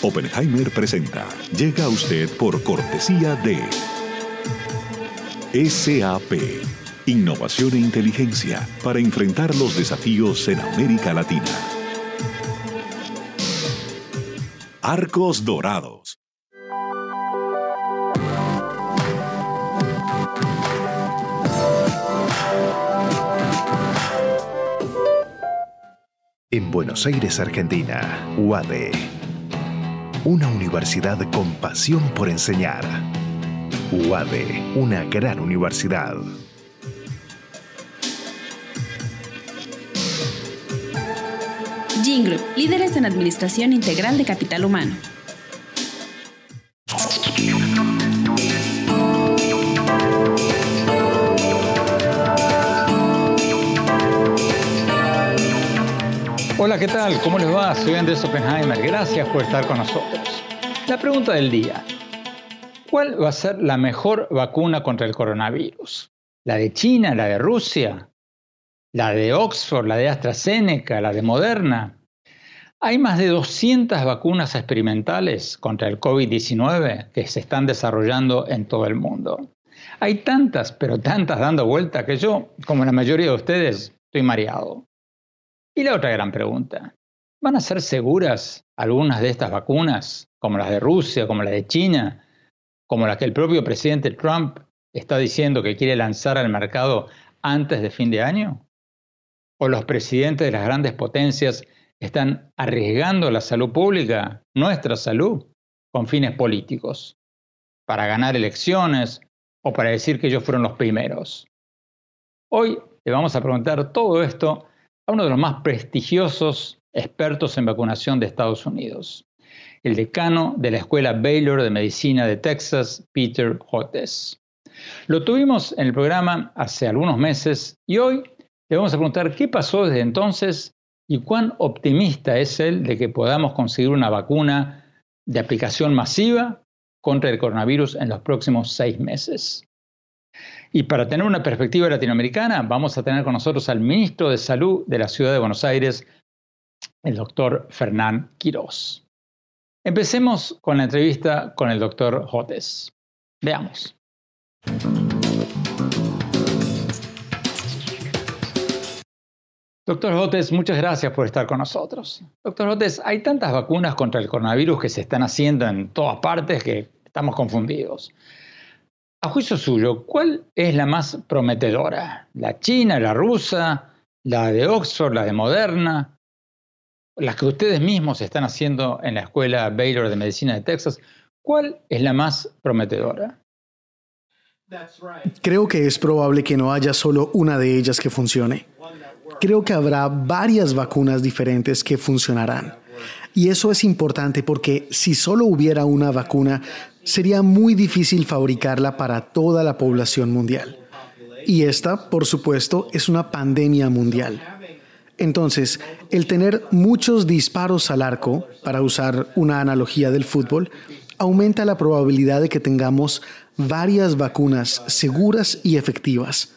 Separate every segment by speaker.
Speaker 1: Oppenheimer presenta. Llega a usted por cortesía de SAP. Innovación e inteligencia para enfrentar los desafíos en América Latina. Arcos Dorados.
Speaker 2: En Buenos Aires, Argentina, UADE. Una universidad con pasión por enseñar. UADE, una gran universidad.
Speaker 3: Jingle, líderes en administración integral de capital humano.
Speaker 4: ¿Qué tal? ¿Cómo les va? Soy Andrés Oppenheimer. Gracias por estar con nosotros. La pregunta del día. ¿Cuál va a ser la mejor vacuna contra el coronavirus? ¿La de China, la de Rusia? ¿La de Oxford, la de AstraZeneca, la de Moderna? Hay más de 200 vacunas experimentales contra el COVID-19 que se están desarrollando en todo el mundo. Hay tantas, pero tantas dando vuelta que yo, como la mayoría de ustedes, estoy mareado. Y la otra gran pregunta, ¿van a ser seguras algunas de estas vacunas, como las de Rusia, como las de China, como las que el propio presidente Trump está diciendo que quiere lanzar al mercado antes de fin de año? ¿O los presidentes de las grandes potencias están arriesgando la salud pública, nuestra salud, con fines políticos, para ganar elecciones o para decir que ellos fueron los primeros. Hoy le vamos a preguntar todo esto a uno de los más prestigiosos expertos en vacunación de Estados Unidos, el decano de la Escuela Baylor de Medicina de Texas, Peter Hotes. Lo tuvimos en el programa hace algunos meses y hoy le vamos a preguntar qué pasó desde entonces y cuán optimista es él de que podamos conseguir una vacuna de aplicación masiva contra el coronavirus en los próximos seis meses. Y para tener una perspectiva latinoamericana, vamos a tener con nosotros al ministro de Salud de la Ciudad de Buenos Aires, el doctor Fernán Quirós. Empecemos con la entrevista con el doctor Jotes. Veamos. Doctor Jotes, muchas gracias por estar con nosotros. Doctor Jotes, hay tantas vacunas contra el coronavirus que se están haciendo en todas partes que estamos confundidos. A juicio suyo, ¿cuál es la más prometedora? ¿La china, la rusa, la de Oxford, la de Moderna? Las que ustedes mismos están haciendo en la Escuela Baylor de Medicina de Texas, ¿cuál es la más prometedora?
Speaker 5: Creo que es probable que no haya solo una de ellas que funcione creo que habrá varias vacunas diferentes que funcionarán. Y eso es importante porque si solo hubiera una vacuna, sería muy difícil fabricarla para toda la población mundial. Y esta, por supuesto, es una pandemia mundial. Entonces, el tener muchos disparos al arco, para usar una analogía del fútbol, aumenta la probabilidad de que tengamos varias vacunas seguras y efectivas.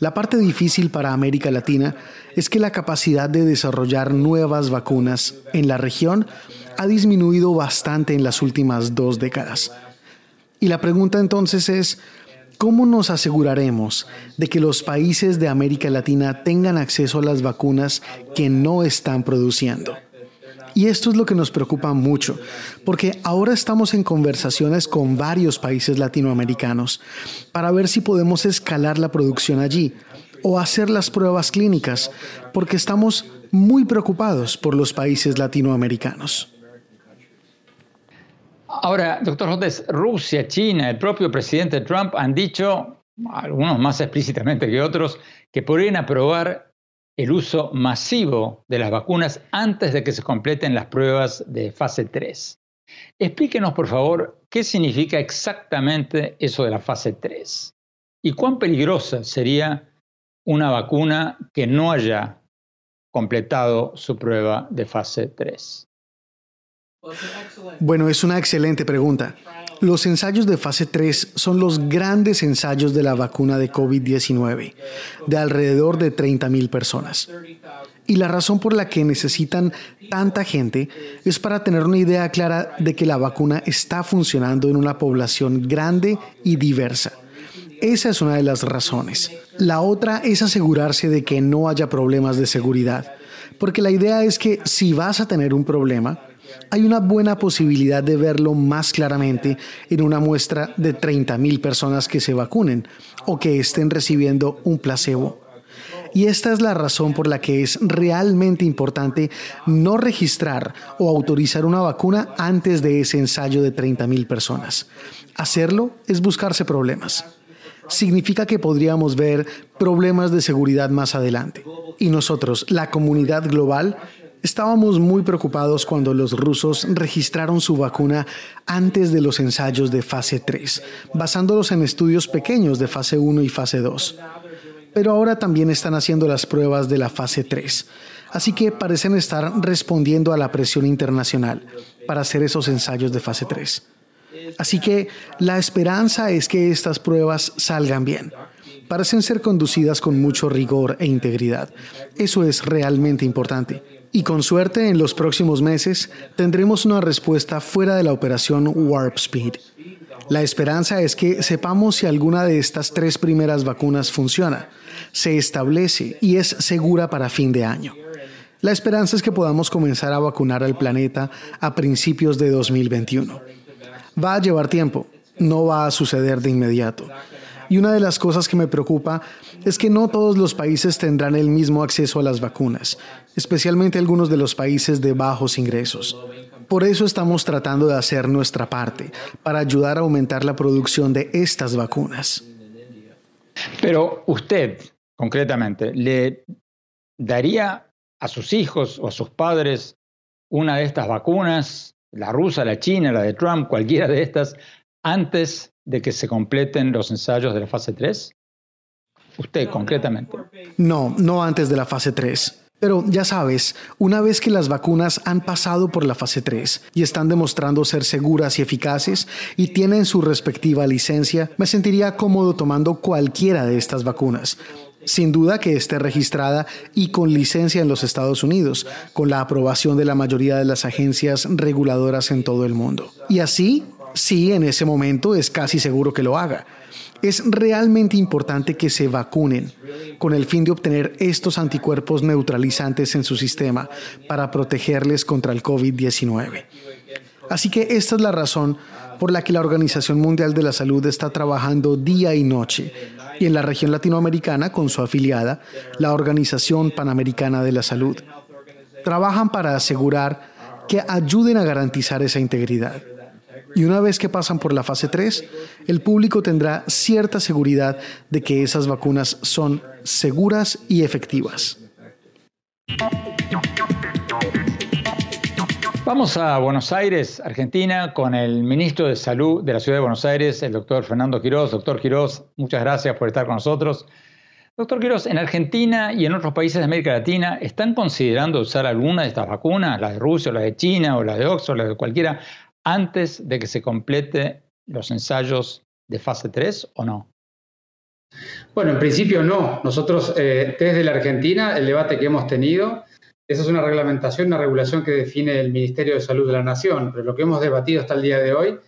Speaker 5: La parte difícil para América Latina es que la capacidad de desarrollar nuevas vacunas en la región ha disminuido bastante en las últimas dos décadas. Y la pregunta entonces es, ¿cómo nos aseguraremos de que los países de América Latina tengan acceso a las vacunas que no están produciendo? Y esto es lo que nos preocupa mucho, porque ahora estamos en conversaciones con varios países latinoamericanos para ver si podemos escalar la producción allí o hacer las pruebas clínicas, porque estamos muy preocupados por los países latinoamericanos.
Speaker 4: Ahora, doctor Jotes, Rusia, China, el propio presidente Trump han dicho, algunos más explícitamente que otros, que podrían aprobar el uso masivo de las vacunas antes de que se completen las pruebas de fase 3. Explíquenos, por favor, qué significa exactamente eso de la fase 3 y cuán peligrosa sería una vacuna que no haya completado su prueba de fase 3.
Speaker 5: Bueno, es una excelente pregunta. Los ensayos de fase 3 son los grandes ensayos de la vacuna de COVID-19, de alrededor de 30.000 personas. Y la razón por la que necesitan tanta gente es para tener una idea clara de que la vacuna está funcionando en una población grande y diversa. Esa es una de las razones. La otra es asegurarse de que no haya problemas de seguridad, porque la idea es que si vas a tener un problema, hay una buena posibilidad de verlo más claramente en una muestra de 30.000 personas que se vacunen o que estén recibiendo un placebo. Y esta es la razón por la que es realmente importante no registrar o autorizar una vacuna antes de ese ensayo de 30.000 personas. Hacerlo es buscarse problemas. Significa que podríamos ver problemas de seguridad más adelante. Y nosotros, la comunidad global, Estábamos muy preocupados cuando los rusos registraron su vacuna antes de los ensayos de fase 3, basándolos en estudios pequeños de fase 1 y fase 2. Pero ahora también están haciendo las pruebas de la fase 3, así que parecen estar respondiendo a la presión internacional para hacer esos ensayos de fase 3. Así que la esperanza es que estas pruebas salgan bien. Parecen ser conducidas con mucho rigor e integridad. Eso es realmente importante. Y con suerte, en los próximos meses tendremos una respuesta fuera de la operación Warp Speed. La esperanza es que sepamos si alguna de estas tres primeras vacunas funciona, se establece y es segura para fin de año. La esperanza es que podamos comenzar a vacunar al planeta a principios de 2021. Va a llevar tiempo, no va a suceder de inmediato. Y una de las cosas que me preocupa es que no todos los países tendrán el mismo acceso a las vacunas, especialmente algunos de los países de bajos ingresos. Por eso estamos tratando de hacer nuestra parte para ayudar a aumentar la producción de estas vacunas.
Speaker 4: Pero usted, concretamente, ¿le daría a sus hijos o a sus padres una de estas vacunas, la rusa, la china, la de Trump, cualquiera de estas, antes de que se completen los ensayos de la fase 3? Usted, concretamente.
Speaker 5: No, no antes de la fase 3. Pero ya sabes, una vez que las vacunas han pasado por la fase 3 y están demostrando ser seguras y eficaces y tienen su respectiva licencia, me sentiría cómodo tomando cualquiera de estas vacunas. Sin duda que esté registrada y con licencia en los Estados Unidos, con la aprobación de la mayoría de las agencias reguladoras en todo el mundo. Y así, sí, en ese momento es casi seguro que lo haga. Es realmente importante que se vacunen con el fin de obtener estos anticuerpos neutralizantes en su sistema para protegerles contra el COVID-19. Así que esta es la razón por la que la Organización Mundial de la Salud está trabajando día y noche y en la región latinoamericana con su afiliada, la Organización Panamericana de la Salud. Trabajan para asegurar que ayuden a garantizar esa integridad. Y una vez que pasan por la fase 3, el público tendrá cierta seguridad de que esas vacunas son seguras y efectivas.
Speaker 4: Vamos a Buenos Aires, Argentina, con el ministro de Salud de la Ciudad de Buenos Aires, el doctor Fernando Quirós. Doctor Quirós, muchas gracias por estar con nosotros. Doctor Quirós, en Argentina y en otros países de América Latina, ¿están considerando usar alguna de estas vacunas, la de Rusia, la de China, o la de Oxford, la de cualquiera, antes de que se complete los ensayos de fase 3 o no?
Speaker 6: Bueno, en principio no. Nosotros, eh, desde la Argentina, el debate que hemos tenido, esa es una reglamentación, una regulación que define el Ministerio de Salud de la Nación, pero lo que hemos debatido hasta el día de hoy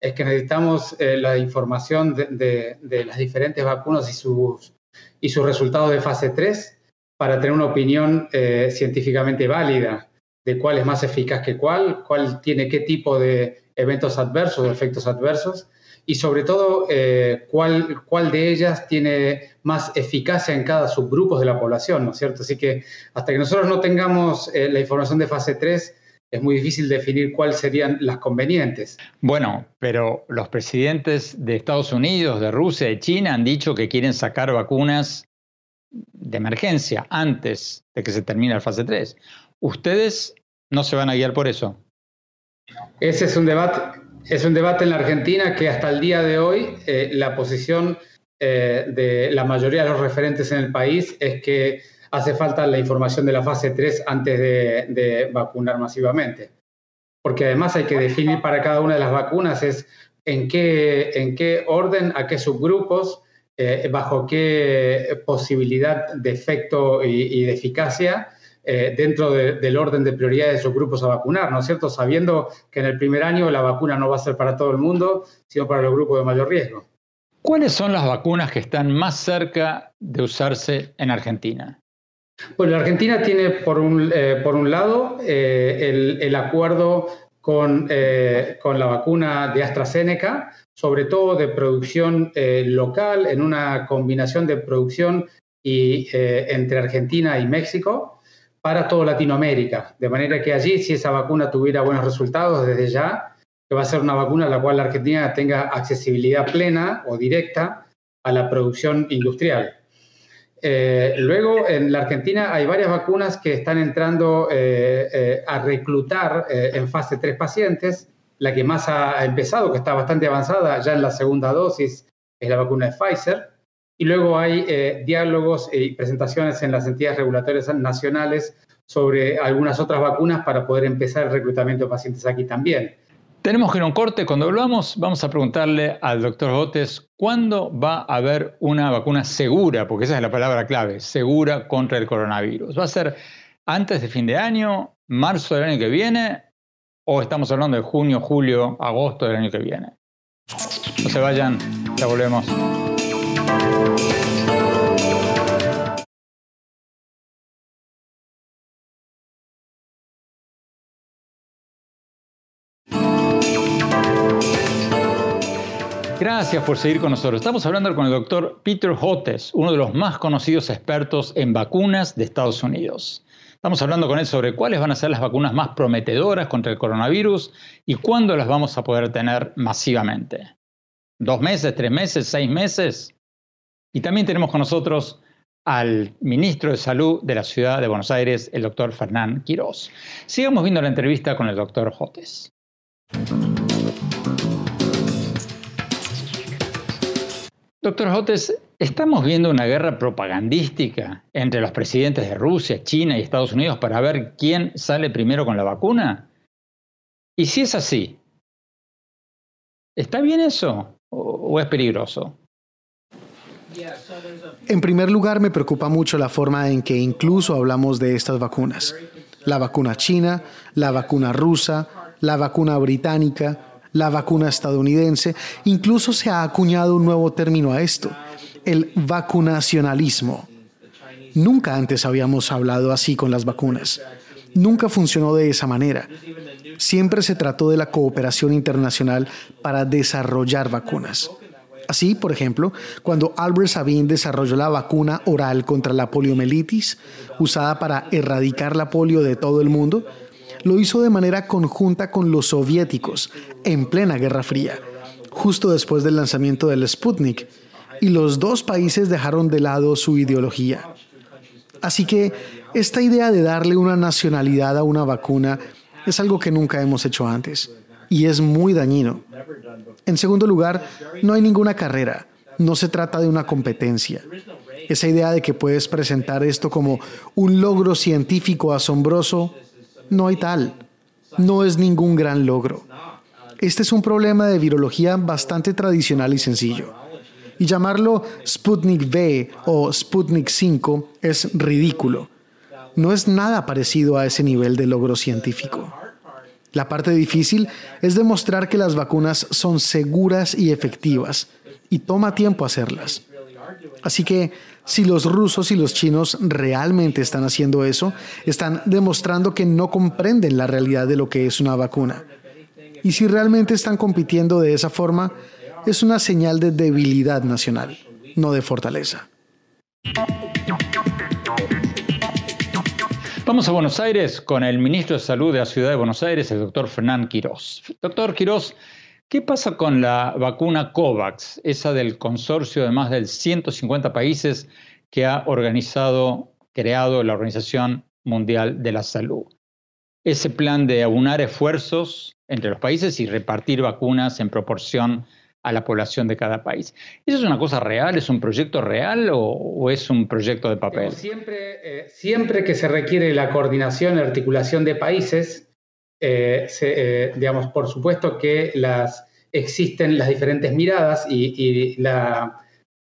Speaker 6: es que necesitamos eh, la información de, las diferentes vacunas y sus, y sus resultados de fase 3 para tener una opinión eh, científicamente válida de cuál es más eficaz que cuál, cuál tiene qué tipo de eventos adversos efectos adversos y sobre todo eh, cuál, cuál de ellas tiene más eficacia en cada subgrupo de la población, ¿no es cierto? Así que hasta que nosotros no tengamos eh, la información de fase 3, es muy difícil definir cuáles serían las convenientes.
Speaker 4: Bueno, pero los presidentes de Estados Unidos, de Rusia, de China han dicho que quieren sacar vacunas de emergencia antes de que se termine la fase 3. ¿Ustedes no se van a guiar por eso?
Speaker 6: Ese es un debate, es un debate en la Argentina que hasta el día de hoy eh, la posición eh, de la mayoría de los referentes en el país es que hace falta la información de la fase 3 antes de, vacunar masivamente. Porque además hay que definir para cada una de las vacunas es en qué, en qué orden, a qué subgrupos, eh, bajo qué posibilidad de efecto y, de eficacia eh, dentro del orden de prioridades de esos grupos a vacunar, ¿no es cierto? Sabiendo que en el primer año la vacuna no va a ser para todo el mundo, sino para los grupos de mayor riesgo.
Speaker 4: ¿Cuáles son las vacunas que están más cerca de usarse en Argentina?
Speaker 6: Bueno, la Argentina tiene por un, eh, por un lado eh, el, acuerdo con, eh, con, la vacuna de AstraZeneca, sobre todo de producción local, en una combinación de producción y, entre Argentina y México para toda Latinoamérica. De manera que allí, si esa vacuna tuviera buenos resultados desde ya, que va a ser una vacuna a la cual la Argentina tenga accesibilidad plena o directa a la producción industrial. Eh, luego, en la Argentina hay varias vacunas que están entrando eh, eh, a reclutar en fase 3 pacientes. La que más ha empezado, que está bastante avanzada ya en la segunda dosis, es la vacuna de Pfizer. Y luego hay diálogos y presentaciones en las entidades regulatorias nacionales sobre algunas otras vacunas para poder empezar el reclutamiento de pacientes aquí también.
Speaker 4: Tenemos que ir a un corte. Cuando volvamos, vamos a preguntarle al doctor Botes cuándo va a haber una vacuna segura, porque esa es la palabra clave, segura contra el coronavirus. ¿Va a ser antes de fin de año, marzo del año que viene, o estamos hablando de junio, julio, agosto del año que viene? No se vayan, ya volvemos. Gracias por seguir con nosotros. Estamos hablando con el doctor Peter Hotes, uno de los más conocidos expertos en vacunas de Estados Unidos. Estamos hablando con él sobre cuáles van a ser las vacunas más prometedoras contra el coronavirus y cuándo las vamos a poder tener masivamente. ¿Dos meses, tres meses, seis meses? Y también tenemos con nosotros al ministro de Salud de la Ciudad de Buenos Aires, el doctor Fernán Quirós. Sigamos viendo la entrevista con el doctor Hotes. Doctor Hotes, ¿estamos viendo una guerra propagandística entre los presidentes de Rusia, China y Estados Unidos para ver quién sale primero con la vacuna? Y si es así, ¿está bien eso o, es peligroso?
Speaker 5: En primer lugar, me preocupa mucho la forma en que incluso hablamos de estas vacunas. La vacuna china, la vacuna rusa, la vacuna británica, la vacuna estadounidense, incluso se ha acuñado un nuevo término a esto, el vacunacionalismo. Nunca antes habíamos hablado así con las vacunas. Nunca funcionó de esa manera. Siempre se trató de la cooperación internacional para desarrollar vacunas. Así, por ejemplo, cuando Albert Sabin desarrolló la vacuna oral contra la poliomielitis, usada para erradicar la polio de todo el mundo, lo hizo de manera conjunta con los soviéticos en plena Guerra Fría, justo después del lanzamiento del Sputnik, y los dos países dejaron de lado su ideología. Así que esta idea de darle una nacionalidad a una vacuna es algo que nunca hemos hecho antes y es muy dañino. En segundo lugar, no hay ninguna carrera, no se trata de una competencia. Esa idea de que puedes presentar esto como un logro científico asombroso no hay tal. No es ningún gran logro. Este es un problema de virología bastante tradicional y sencillo. Y llamarlo Sputnik V o Sputnik 5 es ridículo. No es nada parecido a ese nivel de logro científico. La parte difícil es demostrar que las vacunas son seguras y efectivas, y toma tiempo hacerlas. Así que si los rusos y los chinos realmente están haciendo eso, están demostrando que no comprenden la realidad de lo que es una vacuna. Y si realmente están compitiendo de esa forma, es una señal de debilidad nacional, no de fortaleza.
Speaker 4: Vamos a Buenos Aires con el ministro de Salud de la Ciudad de Buenos Aires, el doctor Fernán Quirós. Doctor Quirós, ¿Qué pasa con la vacuna COVAX, esa del consorcio de más de 150 países que ha organizado, creado la Organización Mundial de la Salud. Ese plan de aunar esfuerzos entre los países y repartir vacunas en proporción a la población de cada país. ¿Eso es una cosa real? ¿Es un proyecto real o, es un proyecto de papel?
Speaker 6: Siempre, eh, siempre que se requiere la coordinación y articulación de países, eh, eh, digamos, por supuesto que las, existen las diferentes miradas y,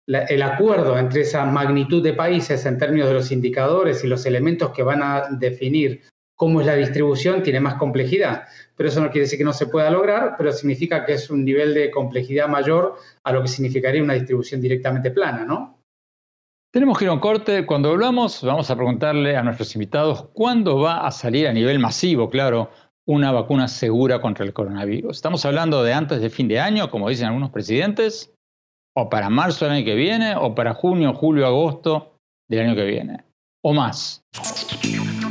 Speaker 6: el acuerdo entre esa magnitud de países en términos de los indicadores y los elementos que van a definir cómo es la distribución tiene más complejidad. Pero eso no quiere decir que no se pueda lograr, pero significa que es un nivel de complejidad mayor a lo que significaría una distribución directamente plana, ¿no?
Speaker 4: Tenemos que corte. Cuando volvamos, vamos a preguntarle a nuestros invitados cuándo va a salir a nivel masivo, claro, una vacuna segura contra el coronavirus. Estamos hablando de antes de fin de año, como dicen algunos presidentes, o para marzo del año que viene, o para junio, julio, agosto del año que viene, o más.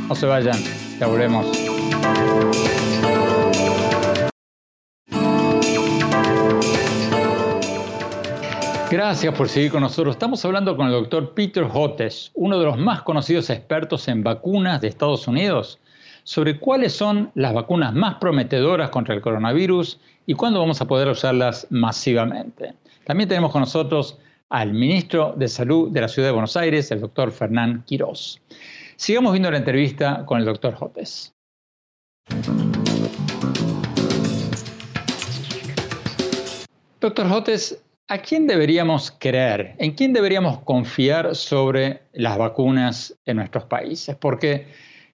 Speaker 4: No se vayan. Ya volvemos. Gracias por seguir con nosotros. Estamos hablando con el doctor Peter Hotes, uno de los más conocidos expertos en vacunas de Estados Unidos, sobre cuáles son las vacunas más prometedoras contra el coronavirus y cuándo vamos a poder usarlas masivamente. También tenemos con nosotros al ministro de Salud de la Ciudad de Buenos Aires, el doctor Fernán Quirós. Sigamos viendo la entrevista con el doctor Jotes. Doctor Jotes, ¿a quién deberíamos creer? ¿En quién deberíamos confiar sobre las vacunas en nuestros países? Porque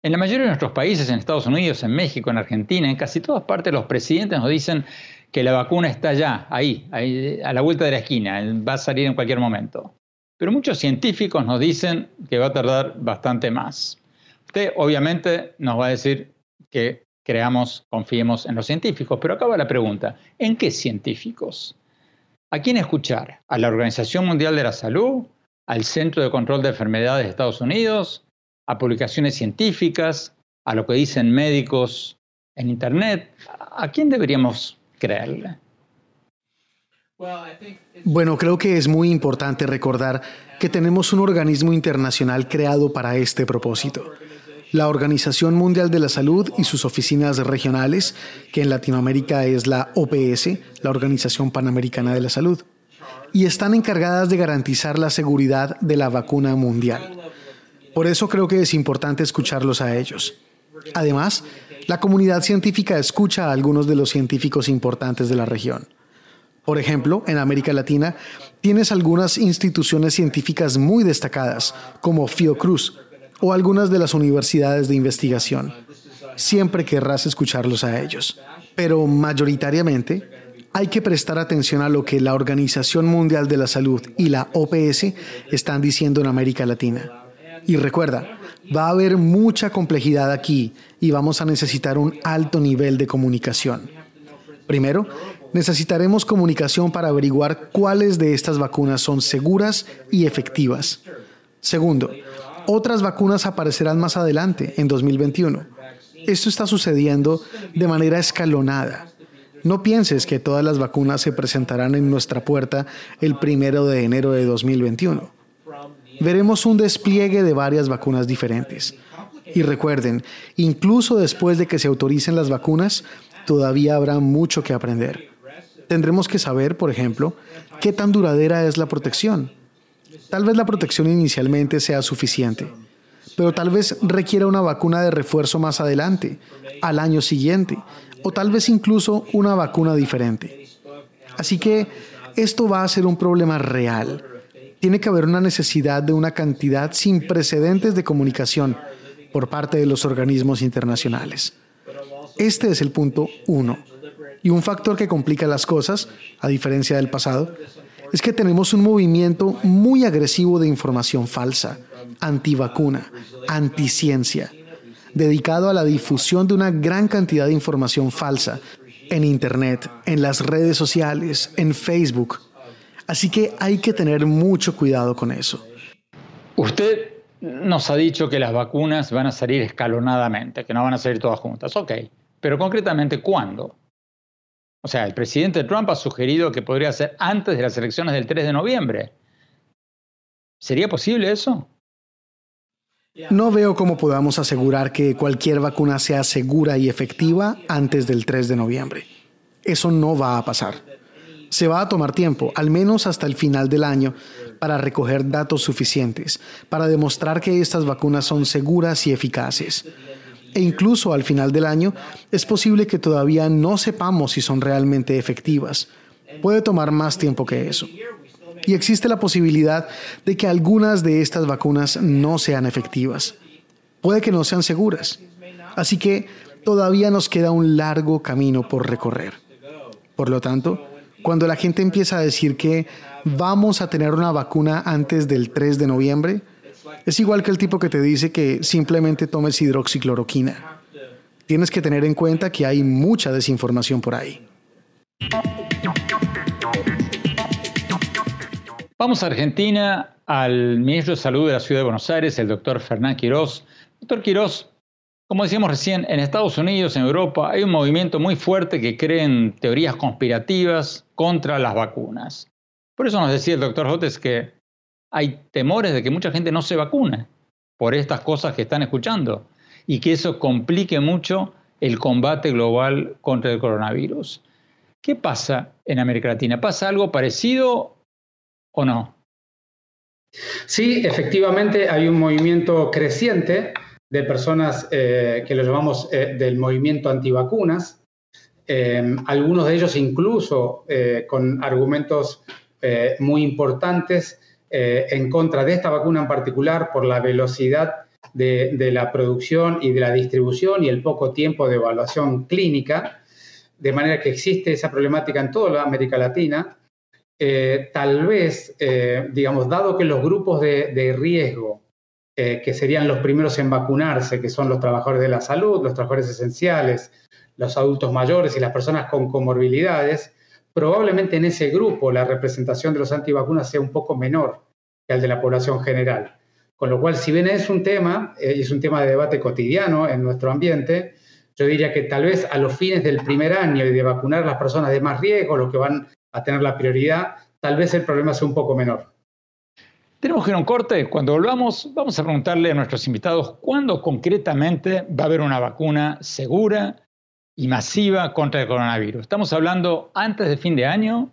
Speaker 4: en la mayoría de nuestros países, en Estados Unidos, en México, en Argentina, en casi todas partes los presidentes nos dicen que la vacuna está ya, ahí, a la vuelta de la esquina, va a salir en cualquier momento. Pero muchos científicos nos dicen que va a tardar bastante más. Usted obviamente nos va a decir que creamos, confiemos en los científicos, pero acaba la pregunta, ¿en qué científicos? ¿A quién escuchar? ¿A la Organización Mundial de la Salud? ¿Al Centro de Control de Enfermedades de Estados Unidos? ¿A publicaciones científicas? ¿A lo que dicen médicos en Internet? ¿A quién deberíamos creerle?
Speaker 5: Bueno, creo que es muy importante recordar que tenemos un organismo internacional creado para este propósito. La Organización Mundial de la Salud y sus oficinas regionales, que en Latinoamérica es la OPS, la Organización Panamericana de la Salud, y están encargadas de garantizar la seguridad de la vacuna mundial. Por eso creo que es importante escucharlos a ellos. Además, la comunidad científica escucha a algunos de los científicos importantes de la región. Por ejemplo, en América Latina tienes algunas instituciones científicas muy destacadas, como Fiocruz, o algunas de las universidades de investigación. Siempre querrás escucharlos a ellos. Pero mayoritariamente hay que prestar atención a lo que la Organización Mundial de la Salud y la OPS están diciendo en América Latina. Y recuerda, va a haber mucha complejidad aquí y vamos a necesitar un alto nivel de comunicación. Primero, necesitaremos comunicación para averiguar cuáles de estas vacunas son seguras y efectivas. Segundo, otras vacunas aparecerán más adelante, en 2021. Esto está sucediendo de manera escalonada. No pienses que todas las vacunas se presentarán en nuestra puerta el primero de enero de 2021. Veremos un despliegue de varias vacunas diferentes. Y recuerden, incluso después de que se autoricen las vacunas, todavía habrá mucho que aprender. Tendremos que saber, por ejemplo, qué tan duradera es la protección. Tal vez la protección inicialmente sea suficiente, pero tal vez requiera una vacuna de refuerzo más adelante, al año siguiente, o tal vez incluso una vacuna diferente. Así que esto va a ser un problema real. Tiene que haber una necesidad de una cantidad sin precedentes de comunicación por parte de los organismos internacionales. Este es el punto uno. Y un factor que complica las cosas, a diferencia del pasado, es que tenemos un movimiento muy agresivo de información falsa, antivacuna, anticiencia, dedicado a la difusión de una gran cantidad de información falsa en Internet, en las redes sociales, en Facebook. Así que hay que tener mucho cuidado con eso.
Speaker 4: Usted nos ha dicho que las vacunas van a salir escalonadamente, que no van a salir todas juntas. Ok, pero concretamente, ¿cuándo? O sea, el presidente Trump ha sugerido que podría ser antes de las elecciones del 3 de noviembre. ¿Sería posible eso?
Speaker 5: No veo cómo podamos asegurar que cualquier vacuna sea segura y efectiva antes del 3 de noviembre. Eso no va a pasar. Se va a tomar tiempo, al menos hasta el final del año, para recoger datos suficientes, para demostrar que estas vacunas son seguras y eficaces. E incluso al final del año es posible que todavía no sepamos si son realmente efectivas. Puede tomar más tiempo que eso y existe la posibilidad de que algunas de estas vacunas no sean efectivas. Puede que no sean seguras. Así que todavía nos queda un largo camino por recorrer. Por lo tanto, cuando la gente empieza a decir que vamos a tener una vacuna antes del 3 de noviembre, es igual que el tipo que te dice que simplemente tomes hidroxicloroquina. Tienes que tener en cuenta que hay mucha desinformación por ahí.
Speaker 4: Vamos a Argentina, al ministro de Salud de la Ciudad de Buenos Aires, el doctor Fernán Quirós. Doctor Quirós, como decíamos recién, en Estados Unidos, en Europa, hay un movimiento muy fuerte que cree en teorías conspirativas contra las vacunas. Por eso nos decía el doctor Jotes que hay temores de que mucha gente no se vacune por estas cosas que están escuchando y que eso complique mucho el combate global contra el coronavirus. ¿Qué pasa en América Latina? ¿Pasa algo parecido o no?
Speaker 6: Sí, efectivamente hay un movimiento creciente de personas eh, que lo llamamos eh, del movimiento antivacunas, eh, algunos de ellos incluso con argumentos muy importantes en contra de esta vacuna en particular por la velocidad de, la producción y de la distribución y el poco tiempo de evaluación clínica, de manera que existe esa problemática en toda América Latina. Eh, tal vez, eh, digamos, dado que los grupos de, riesgo, eh, que serían los primeros en vacunarse, que son los trabajadores de la salud, los trabajadores esenciales, los adultos mayores y las personas con comorbilidades, probablemente en ese grupo la representación de los antivacunas sea un poco menor que el de la población general. Con lo cual, si bien es un tema, y es un tema de debate cotidiano en nuestro ambiente, yo diría que tal vez a los fines del primer año y de vacunar a las personas de más riesgo, los que van a tener la prioridad, tal vez el problema sea un poco menor.
Speaker 4: Tenemos que ir a un corte. Cuando volvamos, vamos a preguntarle a nuestros invitados cuándo concretamente va a haber una vacuna segura y masiva contra el coronavirus. ¿Estamos hablando antes de fin de año,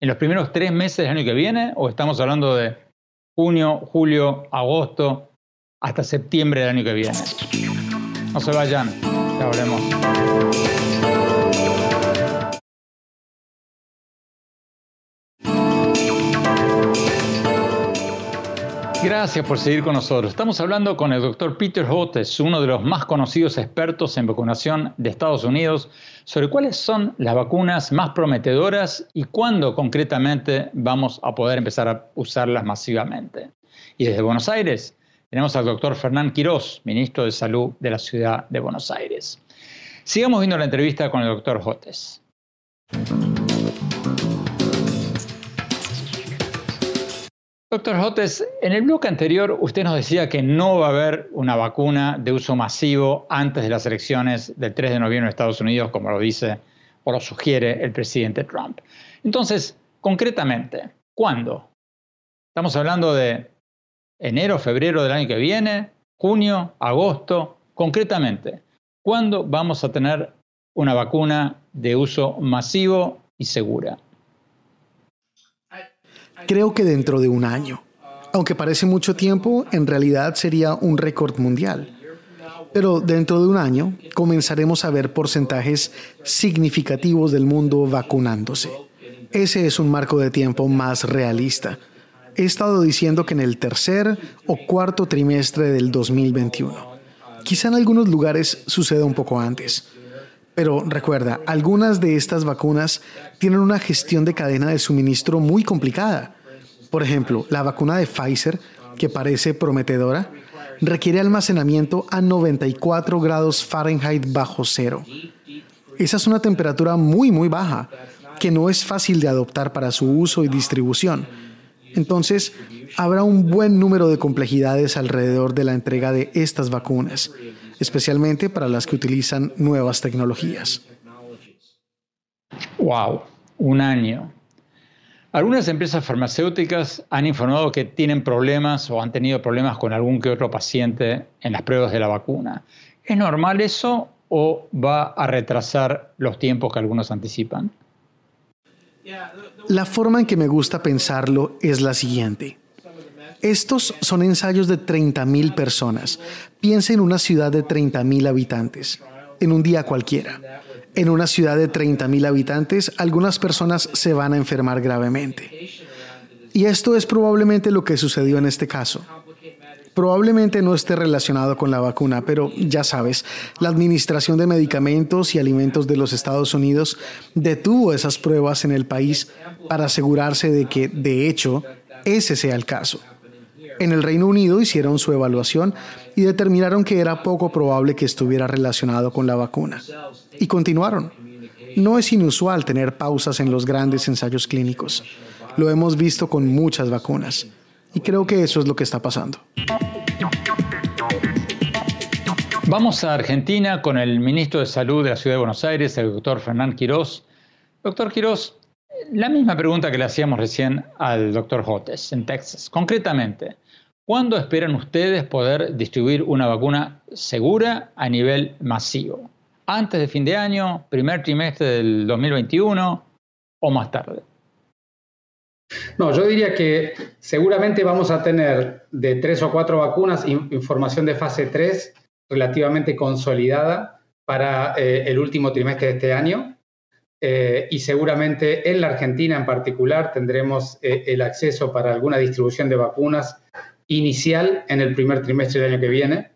Speaker 4: en los primeros tres meses del año que viene, o estamos hablando de junio, julio, agosto, hasta septiembre del año que viene? No se vayan, ya volvemos. Gracias por seguir con nosotros. Estamos hablando con el doctor Peter Hotes, uno de los más conocidos expertos en vacunación de Estados Unidos, sobre cuáles son las vacunas más prometedoras y cuándo concretamente vamos a poder empezar a usarlas masivamente. Y desde Buenos Aires tenemos al doctor Fernán Quirós, ministro de Salud de la ciudad de Buenos Aires. Sigamos viendo la entrevista con el doctor Hotes. Doctor Hotes, en el bloque anterior usted nos decía que no va a haber una vacuna de uso masivo antes de las elecciones del 3 de noviembre en Estados Unidos, como lo dice o lo sugiere el presidente Trump. Entonces, concretamente, ¿cuándo? Estamos hablando de enero, febrero del año que viene, junio, agosto, concretamente, ¿cuándo vamos a tener una vacuna de uso masivo y segura?
Speaker 5: Creo que dentro de un año. Aunque parece mucho tiempo, en realidad sería un récord mundial. Pero dentro de un año comenzaremos a ver porcentajes significativos del mundo vacunándose. Ese es un marco de tiempo más realista. He estado diciendo que en el tercer o cuarto trimestre del 2021. Quizá en algunos lugares suceda un poco antes. Pero recuerda, algunas de estas vacunas tienen una gestión de cadena de suministro muy complicada. Por ejemplo, la vacuna de Pfizer, que parece prometedora, requiere almacenamiento a 94 grados Fahrenheit bajo cero. Esa es una temperatura muy, muy baja, que no es fácil de adoptar para su uso y distribución. Entonces, habrá un buen número de complejidades alrededor de la entrega de estas vacunas especialmente para las que utilizan nuevas tecnologías.
Speaker 4: Wow, un año. Algunas empresas farmacéuticas han informado que tienen problemas o han tenido problemas con algún que otro paciente en las pruebas de la vacuna. ¿Es normal eso o va a retrasar los tiempos que algunos anticipan?
Speaker 5: La forma en que me gusta pensarlo es la siguiente. Estos son ensayos de 30.000 personas. Piensa en una ciudad de 30.000 habitantes, en un día cualquiera. En una ciudad de 30.000 habitantes, algunas personas se van a enfermar gravemente. Y esto es probablemente lo que sucedió en este caso. Probablemente no esté relacionado con la vacuna, pero ya sabes, la Administración de Medicamentos y Alimentos de los Estados Unidos detuvo esas pruebas en el país para asegurarse de que, de hecho, ese sea el caso. En el Reino Unido hicieron su evaluación y determinaron que era poco probable que estuviera relacionado con la vacuna. Y continuaron. No es inusual tener pausas en los grandes ensayos clínicos. Lo hemos visto con muchas vacunas. Y creo que eso es lo que está pasando.
Speaker 4: Vamos a Argentina con el ministro de Salud de la Ciudad de Buenos Aires, el doctor Fernán Quirós. Doctor Quirós, la misma pregunta que le hacíamos recién al doctor Jotes en Texas. Concretamente, ¿Cuándo esperan ustedes poder distribuir una vacuna segura a nivel masivo? ¿Antes de fin de año, primer trimestre del 2021 o más tarde?
Speaker 6: No, yo diría que seguramente vamos a tener de tres o cuatro vacunas información de fase 3 relativamente consolidada para eh, el último trimestre de este año. Eh, y seguramente en la Argentina en particular tendremos eh, el acceso para alguna distribución de vacunas inicial en el primer trimestre del año que viene,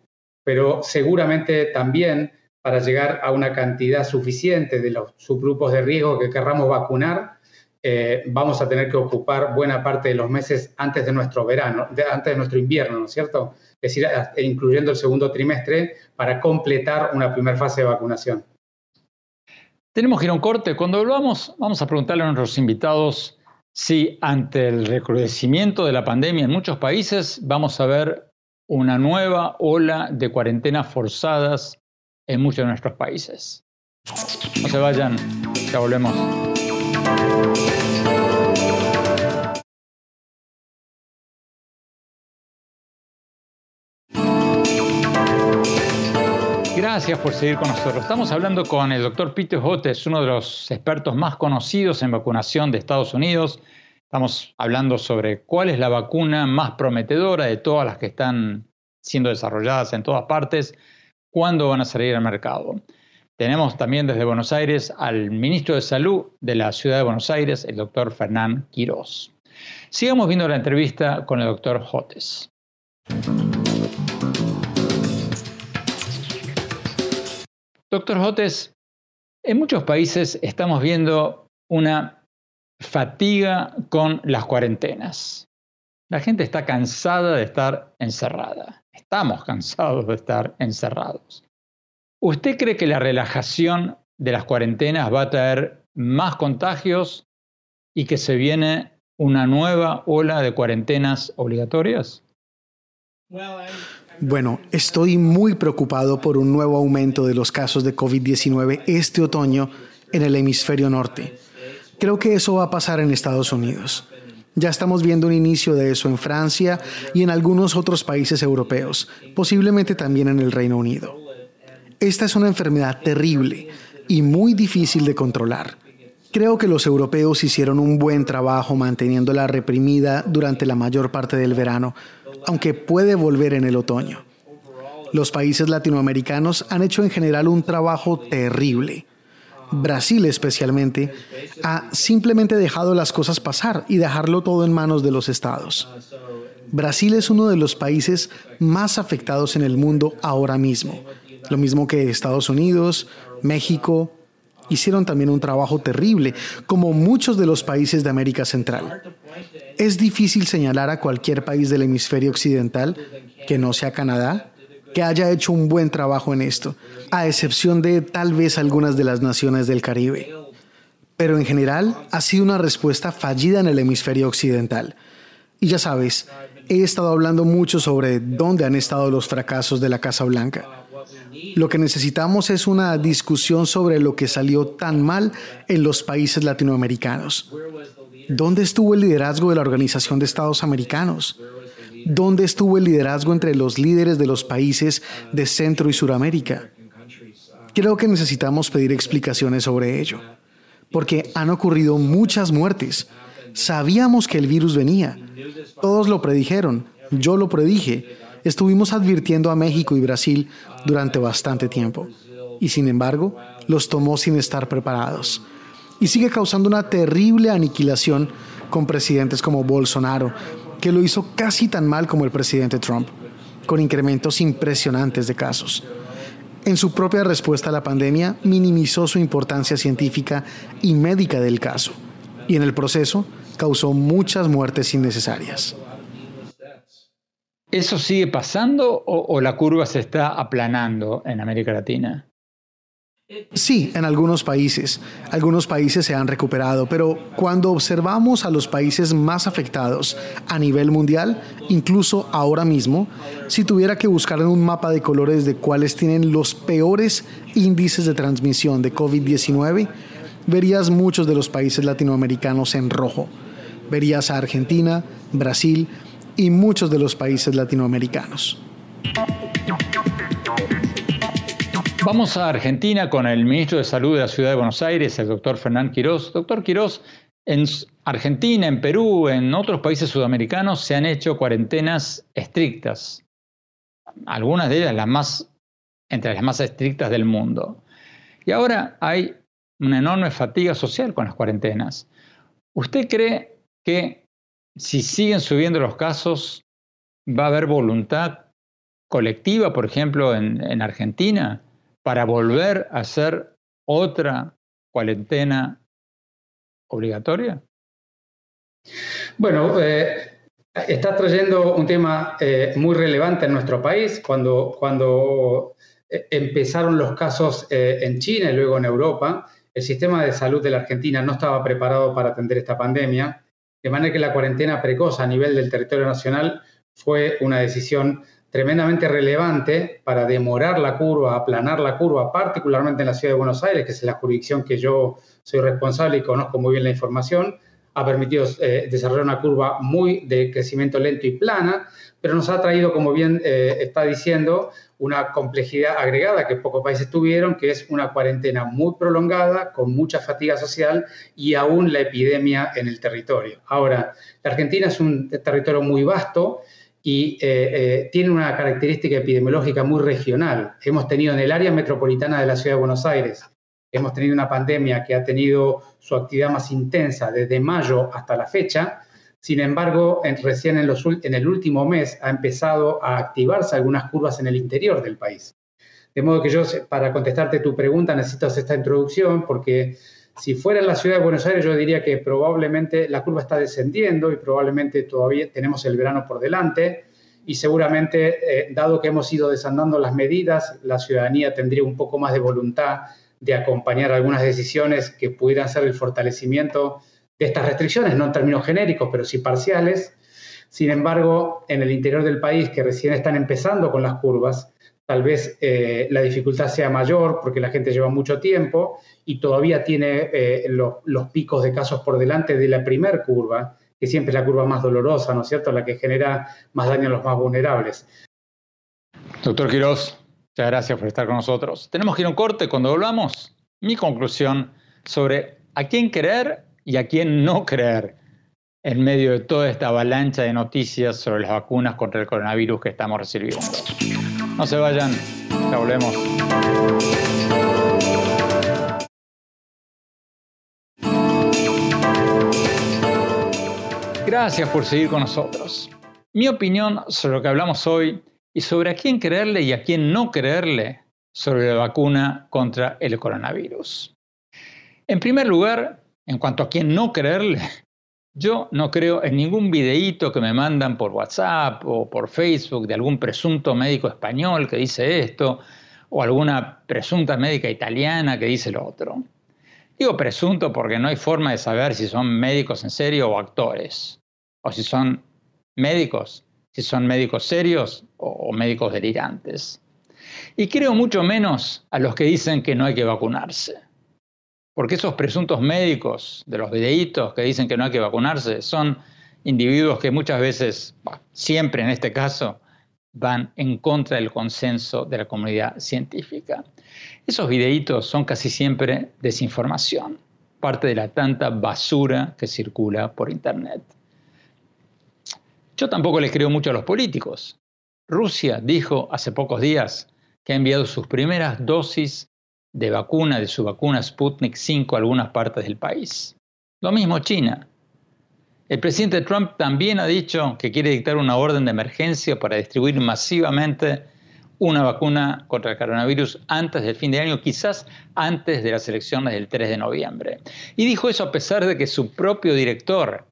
Speaker 6: pero seguramente también para llegar a una cantidad suficiente de los subgrupos de riesgo que querramos vacunar, eh, vamos a tener que ocupar buena parte de los meses antes de nuestro verano, antes de nuestro invierno, ¿no es cierto? Es decir, incluyendo el segundo trimestre para completar una primera fase de vacunación.
Speaker 4: Tenemos que ir a un corte. Cuando volvamos, vamos a preguntarle a nuestros invitados Sí, ante el recrudecimiento de la pandemia en muchos países vamos a ver una nueva ola de cuarentenas forzadas en muchos de nuestros países. No se vayan, ya volvemos. Gracias por seguir con nosotros. Estamos hablando con el doctor Peter Hotes, uno de los expertos más conocidos en vacunación de Estados Unidos. Estamos hablando sobre cuál es la vacuna más prometedora de todas las que están siendo desarrolladas en todas partes, cuándo van a salir al mercado. Tenemos también desde Buenos Aires al ministro de Salud de la ciudad de Buenos Aires, el doctor Fernán Quirós. Sigamos viendo la entrevista con el doctor Hotes. Doctor Jotes, en muchos países estamos viendo una fatiga con las cuarentenas. La gente está cansada de estar encerrada. Estamos cansados de estar encerrados. ¿Usted cree que la relajación de las cuarentenas va a traer más contagios y que se viene una nueva ola de cuarentenas obligatorias?
Speaker 5: Bueno, estoy muy preocupado por un nuevo aumento de los casos de COVID-19 este otoño en el hemisferio norte. Creo que eso va a pasar en Estados Unidos. Ya estamos viendo un inicio de eso en Francia y en algunos otros países europeos, posiblemente también en el Reino Unido. Esta es una enfermedad terrible y muy difícil de controlar. Creo que los europeos hicieron un buen trabajo manteniéndola reprimida durante la mayor parte del verano, aunque puede volver en el otoño. Los países latinoamericanos han hecho en general un trabajo terrible. Brasil especialmente ha simplemente dejado las cosas pasar y dejarlo todo en manos de los estados. Brasil es uno de los países más afectados en el mundo ahora mismo, lo mismo que Estados Unidos, México, hicieron también un trabajo terrible, como muchos de los países de América Central. Es difícil señalar a cualquier país del hemisferio occidental, que no sea Canadá, que haya hecho un buen trabajo en esto, a excepción de tal vez algunas de las naciones del Caribe. Pero en general ha sido una respuesta fallida en el hemisferio occidental. Y ya sabes, he estado hablando mucho sobre dónde han estado los fracasos de la Casa Blanca. Lo que necesitamos es una discusión sobre lo que salió tan mal en los países latinoamericanos. ¿Dónde estuvo el liderazgo de la Organización de Estados Americanos? ¿Dónde estuvo el liderazgo entre los líderes de los países de Centro y Suramérica? Creo que necesitamos pedir explicaciones sobre ello, porque han ocurrido muchas muertes. Sabíamos que el virus venía. Todos lo predijeron. Yo lo predije. Estuvimos advirtiendo a México y Brasil durante bastante tiempo. Y sin embargo, los tomó sin estar preparados. Y sigue causando una terrible aniquilación con presidentes como Bolsonaro, que lo hizo casi tan mal como el presidente Trump, con incrementos impresionantes de casos. En su propia respuesta a la pandemia, minimizó su importancia científica y médica del caso, y en el proceso causó muchas muertes innecesarias.
Speaker 4: ¿Eso sigue pasando o, la curva se está aplanando en América Latina?
Speaker 5: Sí, en algunos países. Algunos países se han recuperado, pero cuando observamos a los países más afectados a nivel mundial, incluso ahora mismo, si tuviera que buscar en un mapa de colores de cuáles tienen los peores índices de transmisión de COVID-19, verías muchos de los países latinoamericanos en rojo. Verías a Argentina, Brasil y muchos de los países latinoamericanos.
Speaker 4: Vamos a Argentina con el ministro de Salud de la Ciudad de Buenos Aires, el doctor Fernán Quirós. Doctor Quirós, en Argentina, en Perú, en otros países sudamericanos se han hecho cuarentenas estrictas. Algunas de ellas las más, entre las más estrictas del mundo. Y ahora hay una enorme fatiga social con las cuarentenas. ¿Usted cree que si siguen subiendo los casos, va a haber voluntad colectiva, por ejemplo, en Argentina? para volver a hacer otra cuarentena obligatoria?
Speaker 6: Bueno, eh, está trayendo un tema eh, muy relevante en nuestro país. Cuando, cuando eh, empezaron los casos en China y luego en Europa, el sistema de salud de la Argentina no estaba preparado para atender esta pandemia, de manera que la cuarentena precoz a nivel del territorio nacional fue una decisión tremendamente relevante para demorar la curva, aplanar la curva, particularmente en la ciudad de Buenos Aires, que es la jurisdicción que yo soy responsable y conozco muy bien la información, ha permitido eh, desarrollar una curva muy de crecimiento lento y plana, pero nos ha traído, como bien eh, está diciendo, una complejidad agregada que pocos países tuvieron, que es una cuarentena muy prolongada, con mucha fatiga social y aún la epidemia en el territorio. Ahora, la Argentina es un territorio muy vasto, y eh, eh, tiene una característica epidemiológica muy regional. Hemos tenido en el área metropolitana de la ciudad de Buenos Aires, hemos tenido una pandemia que ha tenido su actividad más intensa desde mayo hasta la fecha. Sin embargo, recién en, en el último mes ha empezado a activarse algunas curvas en el interior del país. De modo que yo, para contestarte tu pregunta, necesito esta introducción porque si fuera en la ciudad de Buenos Aires, yo diría que probablemente la curva está descendiendo y probablemente todavía tenemos el verano por delante y seguramente, eh, dado que hemos ido desandando las medidas, la ciudadanía tendría un poco más de voluntad de acompañar algunas decisiones que pudieran ser el fortalecimiento de estas restricciones, no en términos genéricos, pero sí parciales. Sin embargo, en el interior del país, que recién están empezando con las curvas, tal vez eh, la dificultad sea mayor porque la gente lleva mucho tiempo y todavía tiene eh, los picos de casos por delante de la primer curva, que siempre es la curva más dolorosa, ¿no es cierto?, la que genera más daño a los más vulnerables.
Speaker 4: Doctor Quiroz, muchas gracias por estar con nosotros. Tenemos que ir a un corte cuando volvamos. Mi conclusión sobre a quién creer y a quién no creer en medio de toda esta avalancha de noticias sobre las vacunas contra el coronavirus que estamos recibiendo. No se vayan, ya volvemos. Gracias por seguir con nosotros. Mi opinión sobre lo que hablamos hoy y sobre a quién creerle y a quién no creerle sobre la vacuna contra el coronavirus. En primer lugar, en cuanto a quién no creerle, yo no creo en ningún videíto que me mandan por WhatsApp o por Facebook de algún presunto médico español que dice esto o alguna presunta médica italiana que dice lo otro. Digo presunto porque no hay forma de saber si son médicos en serio o actores, o si son médicos, si son médicos serios o, médicos delirantes. Y creo mucho menos a los que dicen que no hay que vacunarse. Porque esos presuntos médicos de los videitos que dicen que no hay que vacunarse son individuos que muchas veces, siempre en este caso, van en contra del consenso de la comunidad científica. Esos videitos son casi siempre desinformación, parte de la tanta basura que circula por Internet. Yo tampoco les creo mucho a los políticos. Rusia dijo hace pocos días que ha enviado sus primeras dosis de vacuna de su vacuna Sputnik 5 a algunas partes del país. Lo mismo China. El presidente Trump también ha dicho que quiere dictar una orden de emergencia para distribuir masivamente una vacuna contra el coronavirus antes del fin de año, quizás antes de las elecciones del 3 de noviembre. Y dijo eso a pesar de que su propio director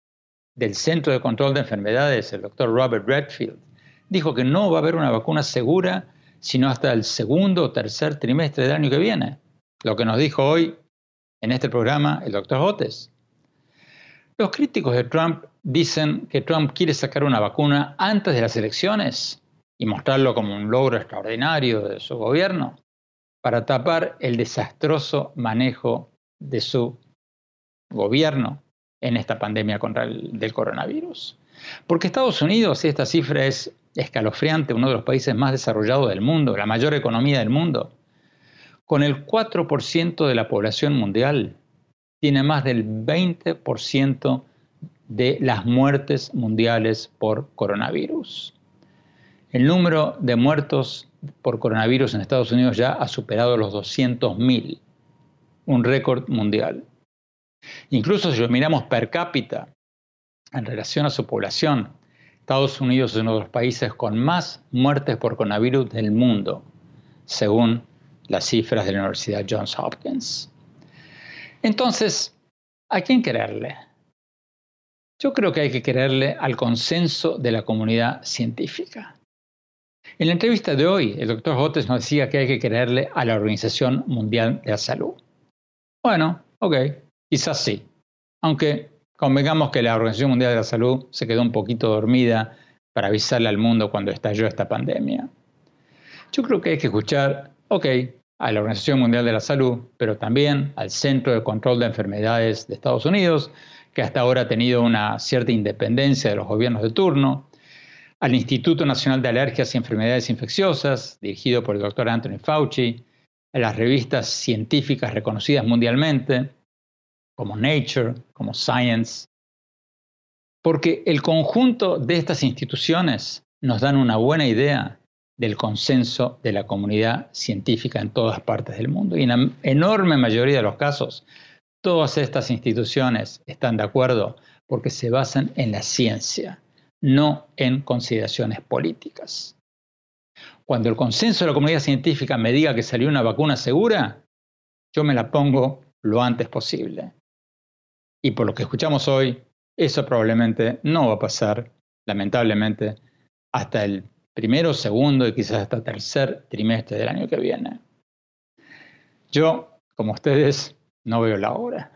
Speaker 4: del Centro de Control de Enfermedades, el doctor Robert Redfield, dijo que no va a haber una vacuna segura sino hasta el segundo o tercer trimestre del año que viene. Lo que nos dijo hoy en este programa el doctor Otes. Los críticos de Trump dicen que Trump quiere sacar una vacuna antes de las elecciones y mostrarlo como un logro extraordinario de su gobierno para tapar el desastroso manejo de su gobierno en esta pandemia contra el del coronavirus. Porque Estados Unidos, y esta cifra es escalofriante, uno de los países más desarrollados del mundo, la mayor economía del mundo, con el 4% de la población mundial, tiene más del 20% de las muertes mundiales por coronavirus. El número de muertos por coronavirus en Estados Unidos ya ha superado los 200.000, un récord mundial. Incluso si lo miramos per cápita en relación a su población, Estados Unidos es uno de los países con más muertes por coronavirus del mundo, según las cifras de la Universidad Johns Hopkins. Entonces, ¿A quién quererle? Yo creo que hay que quererle al consenso de la comunidad científica. En la entrevista de hoy, el doctor Hotes nos decía que hay que quererle a la Organización Mundial de la Salud. Bueno, ok, quizás sí. Aunque convengamos que la Organización Mundial de la Salud se quedó un poquito dormida para avisarle al mundo cuando estalló esta pandemia. Yo creo que hay que escuchar, ok, a la Organización Mundial de la Salud, pero también al Centro de Control de Enfermedades de Estados Unidos, que hasta ahora ha tenido una cierta independencia de los gobiernos de turno, al Instituto Nacional de Alergias y Enfermedades Infecciosas, dirigido por el doctor Anthony Fauci, a las revistas científicas reconocidas mundialmente, como Nature, como Science, porque el conjunto de estas instituciones nos dan una buena idea del consenso de la comunidad científica en todas partes del mundo. Y en la enorme mayoría de los casos, todas estas instituciones están de acuerdo porque se basan en la ciencia, no en consideraciones políticas. Cuando el consenso de la comunidad científica me diga que salió una vacuna segura, yo me la pongo lo antes posible. Y por lo que escuchamos hoy, eso probablemente no va a pasar, lamentablemente, hasta el primero, segundo y quizás hasta tercer trimestre del año que viene. Yo, como ustedes, no veo la hora.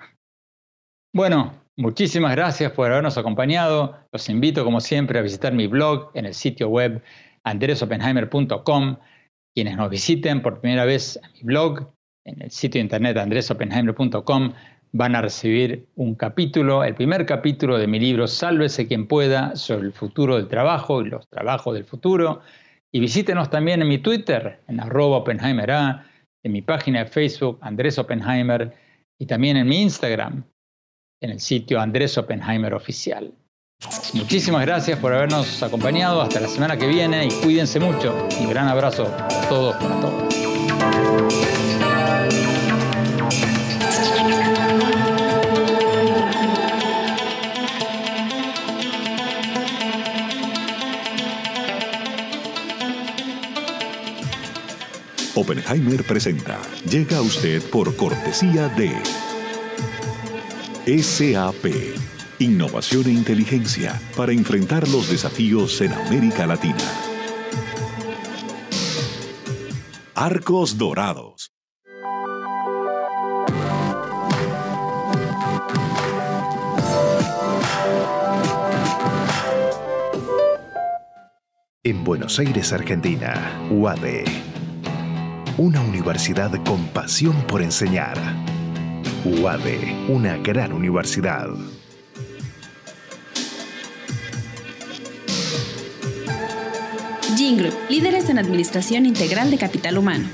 Speaker 4: Bueno, muchísimas gracias por habernos acompañado. Los invito, como siempre, a visitar mi blog en el sitio web andresopenheimer.com. Quienes nos visiten por primera vez en mi blog, en el sitio internet andresopenheimer.com, van a recibir un capítulo, el primer capítulo de mi libro Sálvese quien pueda sobre el futuro del trabajo y los trabajos del futuro. Y visítenos también en mi Twitter, en arroba Oppenheimer A, en mi página de Facebook, Andrés Oppenheimer, y también en mi Instagram, en el sitio Andrés Oppenheimer Oficial. Muchísimas gracias por habernos acompañado. Hasta la semana que viene y cuídense mucho. Un gran abrazo a todos, para todos.
Speaker 1: Oppenheimer presenta. Llega a usted por cortesía de SAP. Innovación e inteligencia para enfrentar los desafíos en América Latina. Arcos Dorados.
Speaker 2: En Buenos Aires, Argentina, UADE una universidad con pasión por enseñar. UADE, una gran universidad.
Speaker 3: Jingle, líderes en administración integral de capital humano.